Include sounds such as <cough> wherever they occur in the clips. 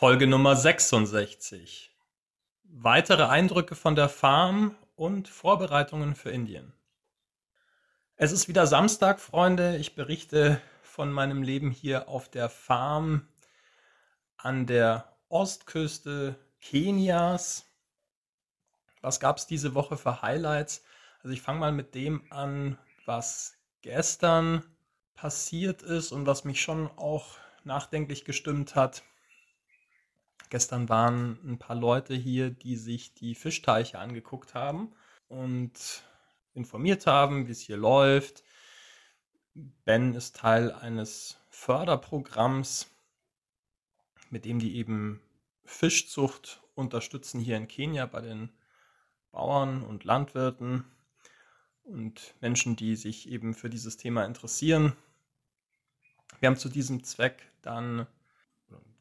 Folge Nummer 66. Weitere Eindrücke von der Farm und Vorbereitungen für Indien. Es ist wieder Samstag, Freunde. Ich berichte von meinem Leben hier auf der Farm an der Ostküste Kenias. Was gab es diese Woche für Highlights? Also ich fange mal mit dem an, was gestern passiert ist und was mich schon auch nachdenklich gestimmt hat. Gestern waren ein paar Leute hier, die sich die Fischteiche angeguckt haben und informiert haben, wie es hier läuft. Ben ist Teil eines Förderprogramms, mit dem die eben Fischzucht unterstützen hier in Kenia bei den Bauern und Landwirten und Menschen, die sich eben für dieses Thema interessieren. Wir haben zu diesem Zweck dann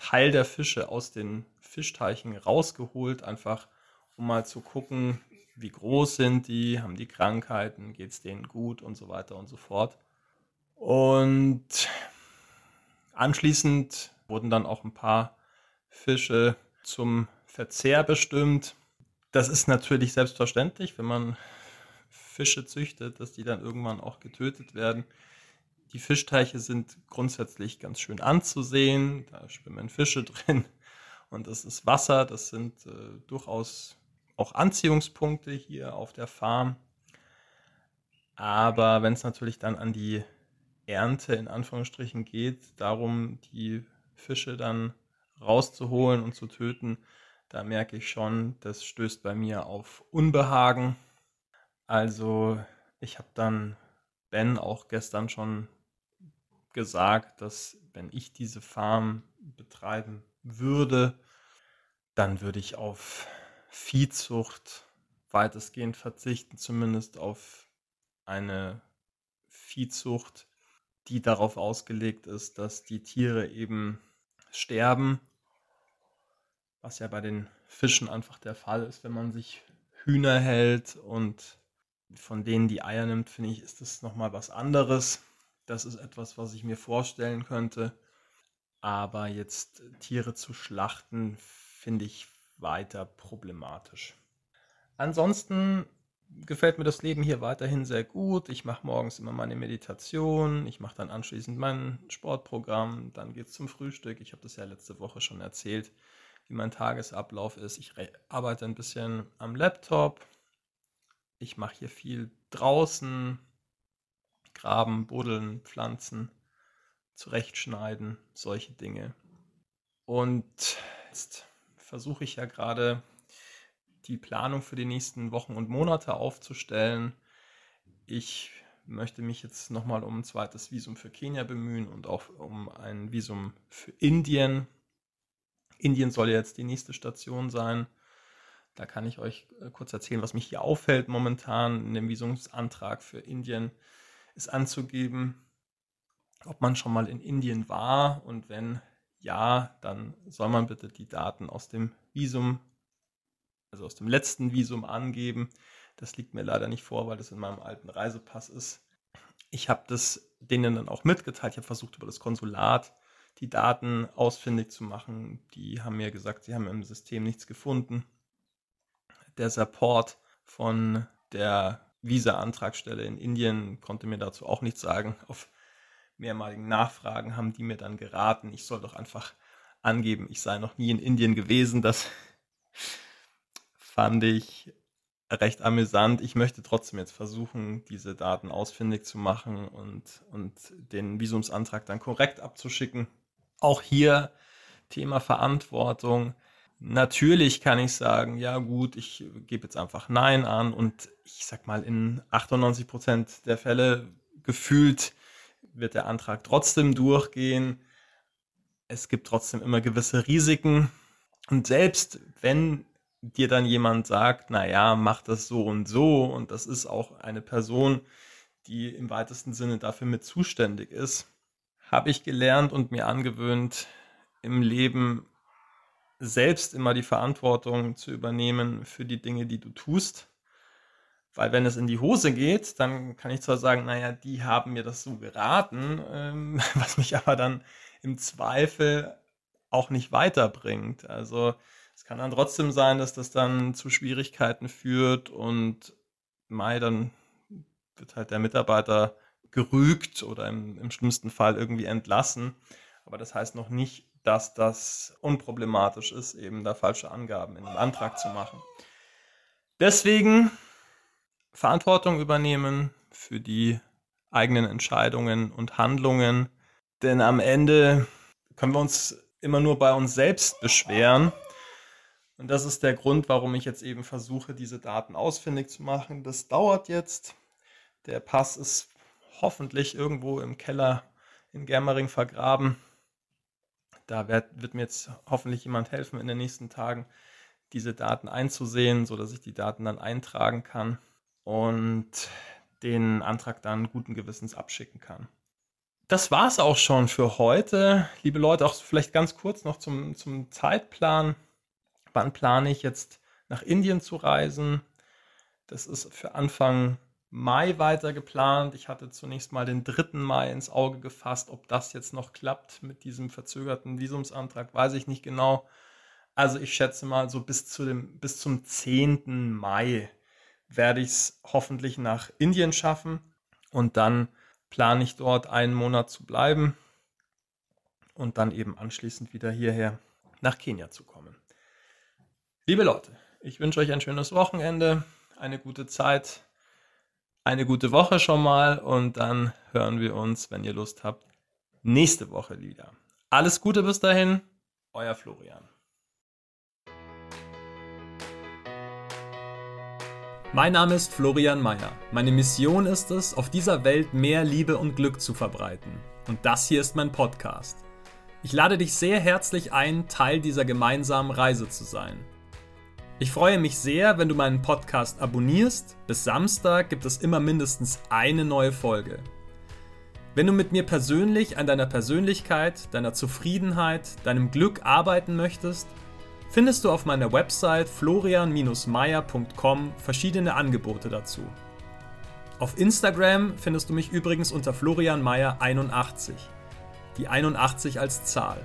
Teil der Fische aus den Fischteichen rausgeholt, einfach um mal zu gucken, wie groß sind die, haben die Krankheiten, geht es denen gut und so weiter und so fort. Und anschließend wurden dann auch ein paar Fische zum Verzehr bestimmt. Das ist natürlich selbstverständlich, wenn man Fische züchtet, dass die dann irgendwann auch getötet werden. Die Fischteiche sind grundsätzlich ganz schön anzusehen. Da schwimmen Fische <laughs> drin und das ist Wasser. Das sind äh, durchaus auch Anziehungspunkte hier auf der Farm. Aber wenn es natürlich dann an die Ernte in Anführungsstrichen geht, darum die Fische dann rauszuholen und zu töten, da merke ich schon, das stößt bei mir auf Unbehagen. Also ich habe dann Ben auch gestern schon gesagt, dass wenn ich diese Farm betreiben würde, dann würde ich auf Viehzucht weitestgehend verzichten, zumindest auf eine Viehzucht, die darauf ausgelegt ist, dass die Tiere eben sterben, was ja bei den Fischen einfach der Fall ist, wenn man sich Hühner hält und von denen die Eier nimmt, finde ich, ist das nochmal was anderes. Das ist etwas, was ich mir vorstellen könnte. Aber jetzt Tiere zu schlachten, finde ich weiter problematisch. Ansonsten gefällt mir das Leben hier weiterhin sehr gut. Ich mache morgens immer meine Meditation, ich mache dann anschließend mein Sportprogramm, dann geht es zum Frühstück. Ich habe das ja letzte Woche schon erzählt, wie mein Tagesablauf ist. Ich arbeite ein bisschen am Laptop. Ich mache hier viel draußen, graben, buddeln, pflanzen, zurechtschneiden, solche Dinge. Und jetzt versuche ich ja gerade die Planung für die nächsten Wochen und Monate aufzustellen. Ich möchte mich jetzt nochmal um ein zweites Visum für Kenia bemühen und auch um ein Visum für Indien. Indien soll jetzt die nächste Station sein. Da kann ich euch äh, kurz erzählen, was mich hier auffällt momentan in dem Visumsantrag für Indien ist anzugeben, ob man schon mal in Indien war und wenn ja, dann soll man bitte die Daten aus dem Visum, also aus dem letzten Visum angeben. Das liegt mir leider nicht vor, weil das in meinem alten Reisepass ist. Ich habe das denen dann auch mitgeteilt. Ich habe versucht, über das Konsulat die Daten ausfindig zu machen. Die haben mir gesagt, sie haben im System nichts gefunden. Der Support von der Visa-Antragstelle in Indien konnte mir dazu auch nichts sagen. <laughs> Auf mehrmaligen Nachfragen haben die mir dann geraten, ich soll doch einfach angeben, ich sei noch nie in Indien gewesen. Das <laughs> fand ich recht amüsant. Ich möchte trotzdem jetzt versuchen, diese Daten ausfindig zu machen und, und den Visumsantrag dann korrekt abzuschicken. Auch hier Thema Verantwortung. Natürlich kann ich sagen, ja gut, ich gebe jetzt einfach Nein an und ich sag mal, in 98 Prozent der Fälle gefühlt wird der Antrag trotzdem durchgehen. Es gibt trotzdem immer gewisse Risiken. Und selbst wenn dir dann jemand sagt, naja, mach das so und so, und das ist auch eine Person, die im weitesten Sinne dafür mit zuständig ist, habe ich gelernt und mir angewöhnt, im Leben selbst immer die Verantwortung zu übernehmen für die Dinge, die du tust. Weil wenn es in die Hose geht, dann kann ich zwar sagen, naja, die haben mir das so geraten, ähm, <laughs> was mich aber dann im Zweifel auch nicht weiterbringt. Also es kann dann trotzdem sein, dass das dann zu Schwierigkeiten führt und Mai, dann wird halt der Mitarbeiter gerügt oder im, im schlimmsten Fall irgendwie entlassen. Aber das heißt noch nicht, dass das unproblematisch ist, eben da falsche Angaben in den Antrag zu machen. Deswegen Verantwortung übernehmen für die eigenen Entscheidungen und Handlungen, denn am Ende können wir uns immer nur bei uns selbst beschweren. Und das ist der Grund, warum ich jetzt eben versuche, diese Daten ausfindig zu machen. Das dauert jetzt. Der Pass ist hoffentlich irgendwo im Keller in Germering vergraben. Da wird, wird, mir jetzt hoffentlich jemand helfen in den nächsten Tagen, diese Daten einzusehen, sodass ich die Daten dann eintragen kann und den Antrag dann guten Gewissens abschicken kann. Das war es auch schon für heute. Liebe Leute, auch vielleicht ganz kurz noch zum, zum Zeitplan. Wann plane ich jetzt nach Indien zu reisen? Das ist für Anfang Mai weiter geplant. Ich hatte zunächst mal den 3. Mai ins Auge gefasst. Ob das jetzt noch klappt mit diesem verzögerten Visumsantrag, weiß ich nicht genau. Also ich schätze mal so bis, zu dem, bis zum 10. Mai werde ich es hoffentlich nach Indien schaffen. Und dann plane ich dort einen Monat zu bleiben und dann eben anschließend wieder hierher nach Kenia zu kommen. Liebe Leute, ich wünsche euch ein schönes Wochenende, eine gute Zeit eine gute Woche schon mal und dann hören wir uns, wenn ihr Lust habt, nächste Woche wieder. Alles Gute bis dahin, euer Florian. Mein Name ist Florian Mayer. Meine Mission ist es, auf dieser Welt mehr Liebe und Glück zu verbreiten. Und das hier ist mein Podcast. Ich lade dich sehr herzlich ein, Teil dieser gemeinsamen Reise zu sein. Ich freue mich sehr, wenn du meinen Podcast abonnierst. Bis Samstag gibt es immer mindestens eine neue Folge. Wenn du mit mir persönlich an deiner Persönlichkeit, deiner Zufriedenheit, deinem Glück arbeiten möchtest, findest du auf meiner Website florian-meier.com verschiedene Angebote dazu. Auf Instagram findest du mich übrigens unter florianmeier81. Die 81 als Zahl.